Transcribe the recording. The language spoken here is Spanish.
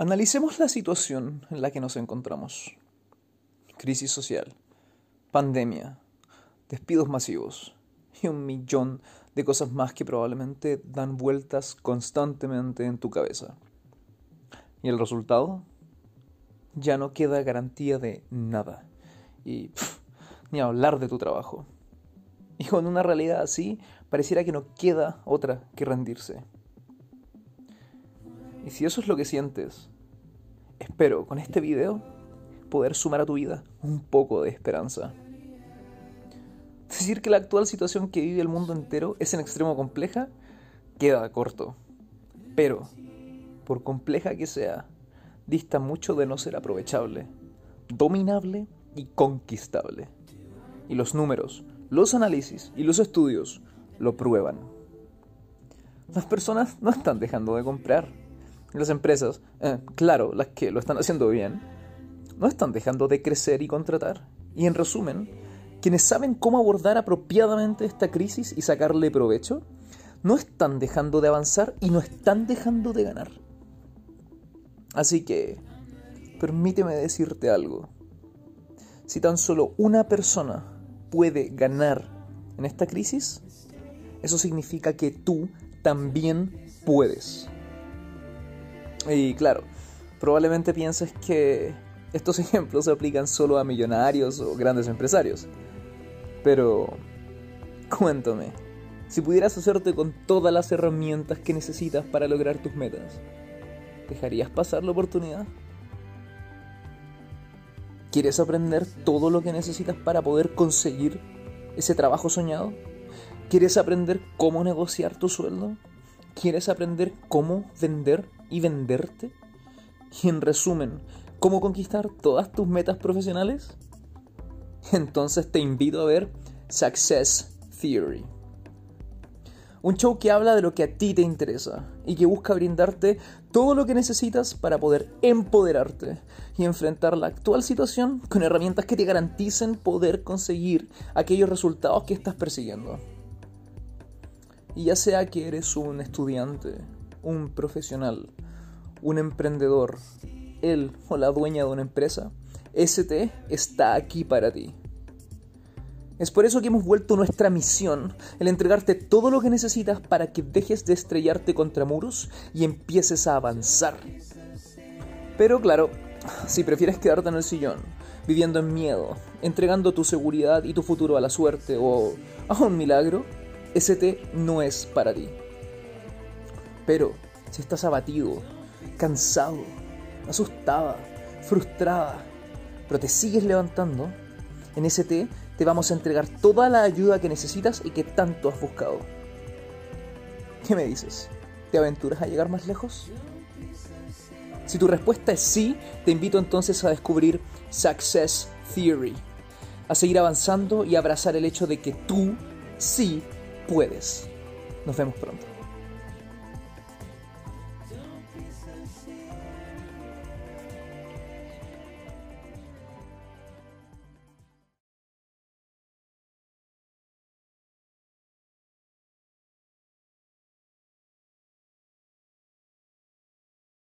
Analicemos la situación en la que nos encontramos. Crisis social, pandemia, despidos masivos y un millón de cosas más que probablemente dan vueltas constantemente en tu cabeza. ¿Y el resultado? Ya no queda garantía de nada. Y ni hablar de tu trabajo. Y con una realidad así, pareciera que no queda otra que rendirse. Y si eso es lo que sientes, espero con este video poder sumar a tu vida un poco de esperanza. Decir que la actual situación que vive el mundo entero es en extremo compleja queda corto. Pero, por compleja que sea, dista mucho de no ser aprovechable, dominable y conquistable. Y los números, los análisis y los estudios lo prueban. Las personas no están dejando de comprar las empresas, eh, claro, las que lo están haciendo bien, no están dejando de crecer y contratar. Y en resumen, quienes saben cómo abordar apropiadamente esta crisis y sacarle provecho, no están dejando de avanzar y no están dejando de ganar. Así que, permíteme decirte algo. Si tan solo una persona puede ganar en esta crisis, eso significa que tú también puedes. Y claro, probablemente pienses que estos ejemplos se aplican solo a millonarios o grandes empresarios. Pero, cuéntame, si pudieras hacerte con todas las herramientas que necesitas para lograr tus metas, ¿dejarías pasar la oportunidad? ¿Quieres aprender todo lo que necesitas para poder conseguir ese trabajo soñado? ¿Quieres aprender cómo negociar tu sueldo? ¿Quieres aprender cómo vender y venderte? Y en resumen, ¿cómo conquistar todas tus metas profesionales? Entonces te invito a ver Success Theory. Un show que habla de lo que a ti te interesa y que busca brindarte todo lo que necesitas para poder empoderarte y enfrentar la actual situación con herramientas que te garanticen poder conseguir aquellos resultados que estás persiguiendo. Y ya sea que eres un estudiante, un profesional, un emprendedor, él o la dueña de una empresa, ST está aquí para ti. Es por eso que hemos vuelto nuestra misión el entregarte todo lo que necesitas para que dejes de estrellarte contra muros y empieces a avanzar. Pero claro, si prefieres quedarte en el sillón, viviendo en miedo, entregando tu seguridad y tu futuro a la suerte o a un milagro, ST no es para ti. Pero si estás abatido, cansado, asustada, frustrada, pero te sigues levantando, en ST te vamos a entregar toda la ayuda que necesitas y que tanto has buscado. ¿Qué me dices? ¿Te aventuras a llegar más lejos? Si tu respuesta es sí, te invito entonces a descubrir Success Theory, a seguir avanzando y abrazar el hecho de que tú sí puedes. Nos vemos pronto.